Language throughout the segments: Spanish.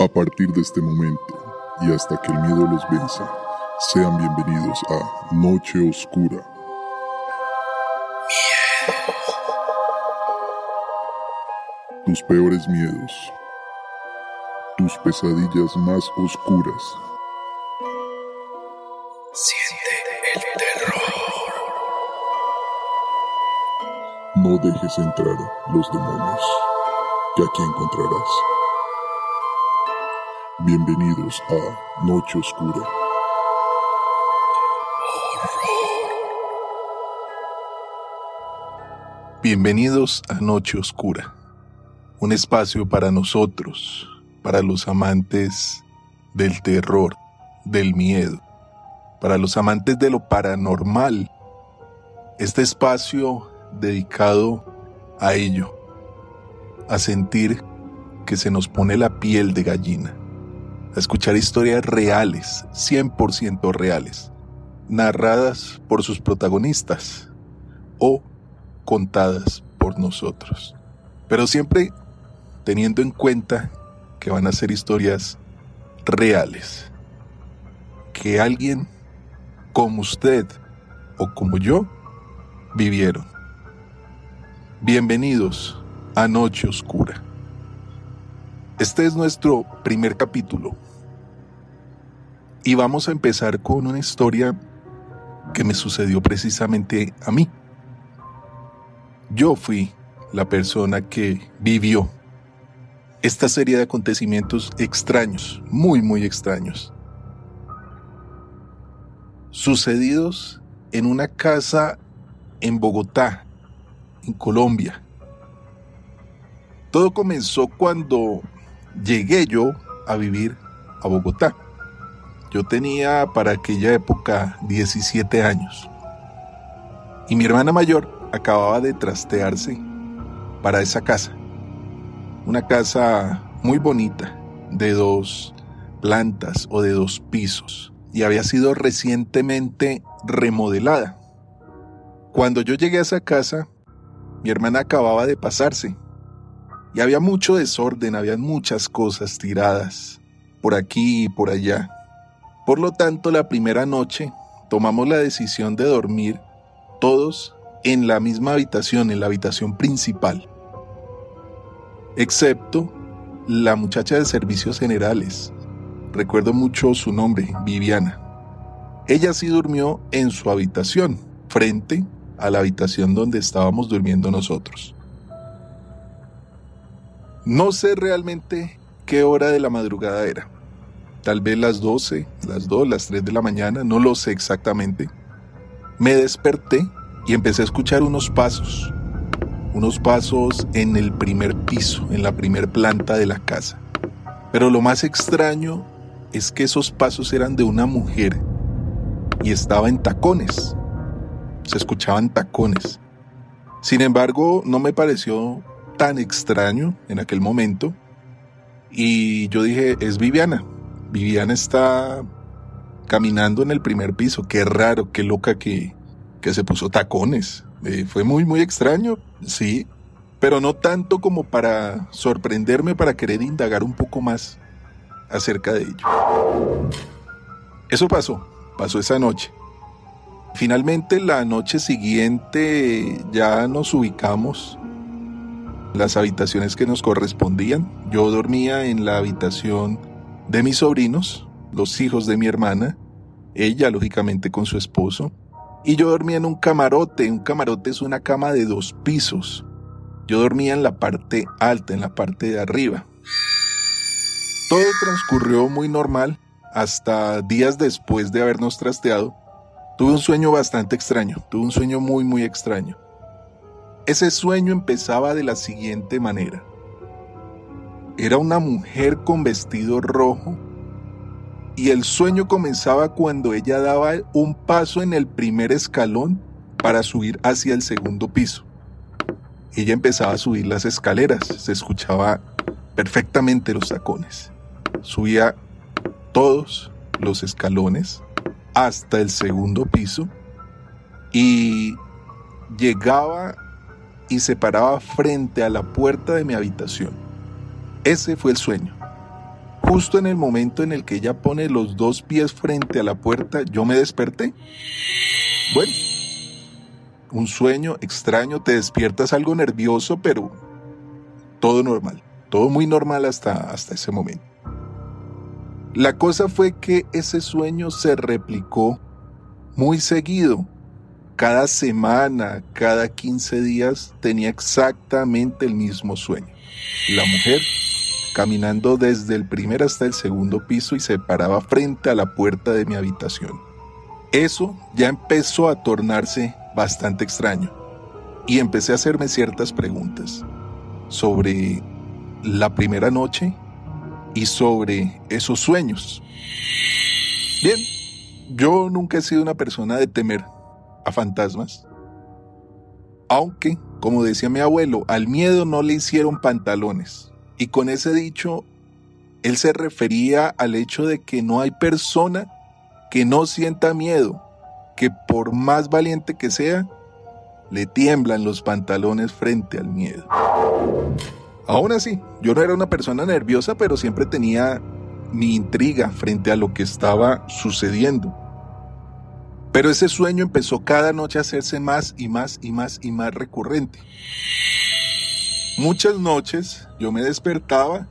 A partir de este momento y hasta que el miedo los venza, sean bienvenidos a Noche Oscura. Tus peores miedos, tus pesadillas más oscuras. Siente el terror. No dejes entrar los demonios, que aquí encontrarás. Bienvenidos a Noche Oscura. Bienvenidos a Noche Oscura, un espacio para nosotros, para los amantes del terror, del miedo, para los amantes de lo paranormal. Este espacio dedicado a ello, a sentir que se nos pone la piel de gallina, a escuchar historias reales, 100% reales, narradas por sus protagonistas o contadas por nosotros. Pero siempre teniendo en cuenta que van a ser historias reales. Que alguien como usted o como yo vivieron. Bienvenidos a Noche Oscura. Este es nuestro primer capítulo. Y vamos a empezar con una historia que me sucedió precisamente a mí. Yo fui la persona que vivió esta serie de acontecimientos extraños, muy, muy extraños, sucedidos en una casa en Bogotá, en Colombia. Todo comenzó cuando llegué yo a vivir a Bogotá. Yo tenía para aquella época 17 años. Y mi hermana mayor acababa de trastearse para esa casa. Una casa muy bonita, de dos plantas o de dos pisos, y había sido recientemente remodelada. Cuando yo llegué a esa casa, mi hermana acababa de pasarse, y había mucho desorden, había muchas cosas tiradas, por aquí y por allá. Por lo tanto, la primera noche tomamos la decisión de dormir todos en la misma habitación, en la habitación principal. Excepto la muchacha de servicios generales. Recuerdo mucho su nombre, Viviana. Ella sí durmió en su habitación, frente a la habitación donde estábamos durmiendo nosotros. No sé realmente qué hora de la madrugada era. Tal vez las 12, las 2, las 3 de la mañana, no lo sé exactamente. Me desperté y empecé a escuchar unos pasos, unos pasos en el primer piso, en la primer planta de la casa. Pero lo más extraño es que esos pasos eran de una mujer y estaba en tacones. Se escuchaban tacones. Sin embargo, no me pareció tan extraño en aquel momento y yo dije, es Viviana. Viviana está caminando en el primer piso. Qué raro, qué loca que, que se puso tacones. Eh, fue muy, muy extraño, sí, pero no tanto como para sorprenderme, para querer indagar un poco más acerca de ello. Eso pasó, pasó esa noche. Finalmente la noche siguiente ya nos ubicamos las habitaciones que nos correspondían. Yo dormía en la habitación de mis sobrinos, los hijos de mi hermana, ella lógicamente con su esposo, y yo dormía en un camarote. Un camarote es una cama de dos pisos. Yo dormía en la parte alta, en la parte de arriba. Todo transcurrió muy normal hasta días después de habernos trasteado. Tuve un sueño bastante extraño, tuve un sueño muy muy extraño. Ese sueño empezaba de la siguiente manera. Era una mujer con vestido rojo y el sueño comenzaba cuando ella daba un paso en el primer escalón para subir hacia el segundo piso. Ella empezaba a subir las escaleras, se escuchaba perfectamente los tacones. Subía todos los escalones hasta el segundo piso y llegaba y se paraba frente a la puerta de mi habitación. Ese fue el sueño. justo en el momento en el que ella pone los dos pies frente a la puerta, yo me desperté. Bueno, un sueño extraño, te despiertas algo nervioso, pero todo normal, todo muy normal hasta, hasta ese momento. La cosa fue que ese sueño se replicó muy seguido. Cada semana, cada 15 días tenía exactamente el mismo sueño. La mujer caminando desde el primer hasta el segundo piso y se paraba frente a la puerta de mi habitación. Eso ya empezó a tornarse bastante extraño y empecé a hacerme ciertas preguntas sobre la primera noche y sobre esos sueños. Bien, yo nunca he sido una persona de temer a fantasmas, aunque, como decía mi abuelo, al miedo no le hicieron pantalones. Y con ese dicho, él se refería al hecho de que no hay persona que no sienta miedo, que por más valiente que sea, le tiemblan los pantalones frente al miedo. Aún así, yo no era una persona nerviosa, pero siempre tenía mi intriga frente a lo que estaba sucediendo. Pero ese sueño empezó cada noche a hacerse más y más y más y más recurrente. Muchas noches yo me despertaba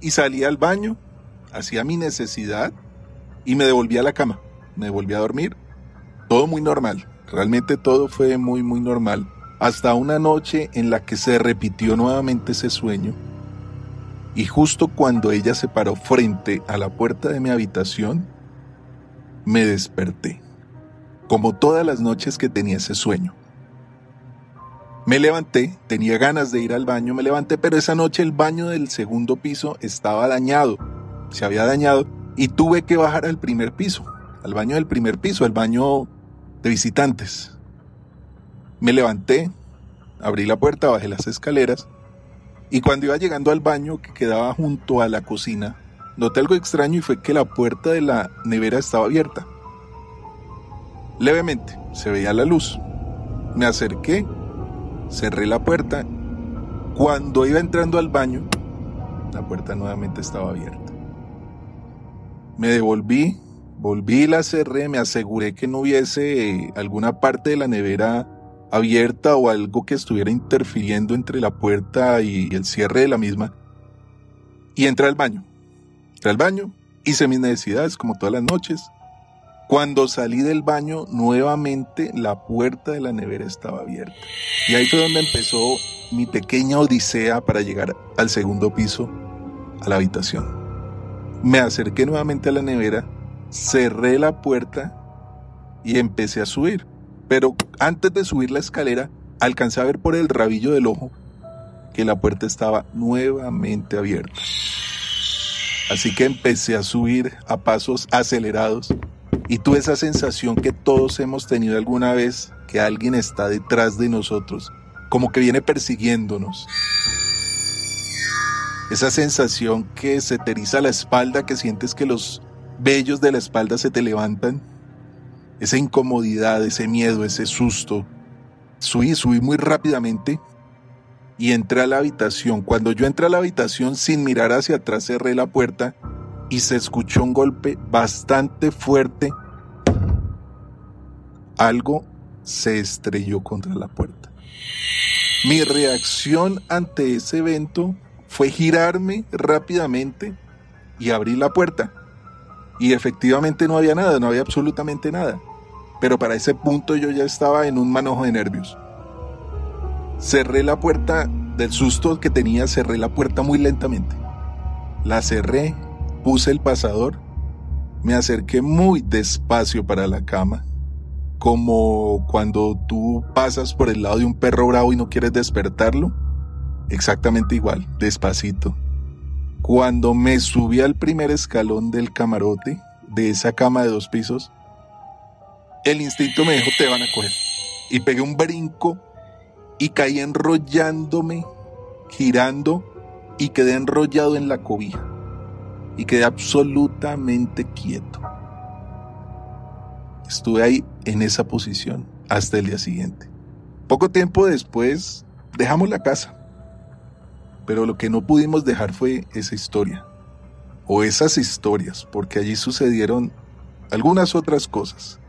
y salía al baño, hacía mi necesidad y me devolvía a la cama. Me volvía a dormir. Todo muy normal. Realmente todo fue muy, muy normal. Hasta una noche en la que se repitió nuevamente ese sueño. Y justo cuando ella se paró frente a la puerta de mi habitación, me desperté. Como todas las noches que tenía ese sueño. Me levanté, tenía ganas de ir al baño, me levanté, pero esa noche el baño del segundo piso estaba dañado, se había dañado y tuve que bajar al primer piso, al baño del primer piso, al baño de visitantes. Me levanté, abrí la puerta, bajé las escaleras y cuando iba llegando al baño que quedaba junto a la cocina, noté algo extraño y fue que la puerta de la nevera estaba abierta. Levemente se veía la luz. Me acerqué cerré la puerta. Cuando iba entrando al baño, la puerta nuevamente estaba abierta. Me devolví, volví y la cerré, me aseguré que no hubiese eh, alguna parte de la nevera abierta o algo que estuviera interfiriendo entre la puerta y el cierre de la misma. Y entré al baño. Entré al baño, hice mis necesidades como todas las noches. Cuando salí del baño, nuevamente la puerta de la nevera estaba abierta. Y ahí fue donde empezó mi pequeña odisea para llegar al segundo piso, a la habitación. Me acerqué nuevamente a la nevera, cerré la puerta y empecé a subir. Pero antes de subir la escalera, alcancé a ver por el rabillo del ojo que la puerta estaba nuevamente abierta. Así que empecé a subir a pasos acelerados y tú esa sensación que todos hemos tenido alguna vez, que alguien está detrás de nosotros, como que viene persiguiéndonos. Esa sensación que se te eriza la espalda, que sientes que los vellos de la espalda se te levantan. Esa incomodidad, ese miedo, ese susto. Subí, subí muy rápidamente y entré a la habitación. Cuando yo entré a la habitación sin mirar hacia atrás cerré la puerta y se escuchó un golpe bastante fuerte. Algo se estrelló contra la puerta. Mi reacción ante ese evento fue girarme rápidamente y abrir la puerta. Y efectivamente no había nada, no había absolutamente nada. Pero para ese punto yo ya estaba en un manojo de nervios. Cerré la puerta del susto que tenía, cerré la puerta muy lentamente. La cerré Puse el pasador, me acerqué muy despacio para la cama, como cuando tú pasas por el lado de un perro bravo y no quieres despertarlo. Exactamente igual, despacito. Cuando me subí al primer escalón del camarote, de esa cama de dos pisos, el instinto me dijo, te van a coger. Y pegué un brinco y caí enrollándome, girando y quedé enrollado en la cobija y quedé absolutamente quieto. Estuve ahí en esa posición hasta el día siguiente. Poco tiempo después dejamos la casa, pero lo que no pudimos dejar fue esa historia. o esas historias, porque allí sucedieron algunas otras cosas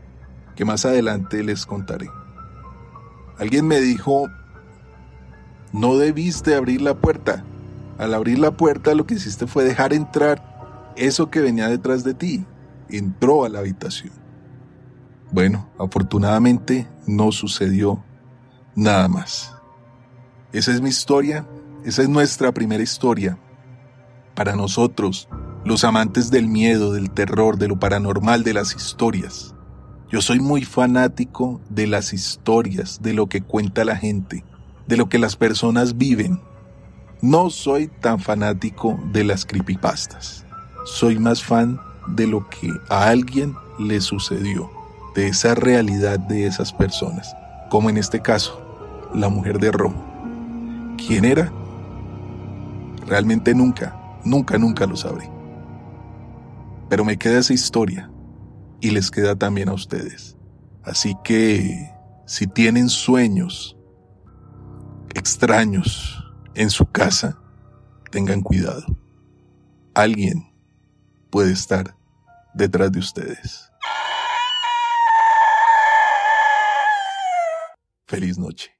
que más adelante les contaré. Alguien me dijo, no debiste abrir la puerta. Al abrir la puerta lo que hiciste fue dejar entrar eso que venía detrás de ti. Entró a la habitación. Bueno, afortunadamente no sucedió nada más. Esa es mi historia, esa es nuestra primera historia. Para nosotros, los amantes del miedo, del terror, de lo paranormal, de las historias. Yo soy muy fanático de las historias, de lo que cuenta la gente, de lo que las personas viven. No soy tan fanático de las creepypastas. Soy más fan de lo que a alguien le sucedió, de esa realidad de esas personas, como en este caso, la mujer de rojo. ¿Quién era? Realmente nunca, nunca, nunca lo sabré. Pero me queda esa historia y les queda también a ustedes. Así que, si tienen sueños extraños en su casa, tengan cuidado. Alguien puede estar detrás de ustedes. Feliz noche.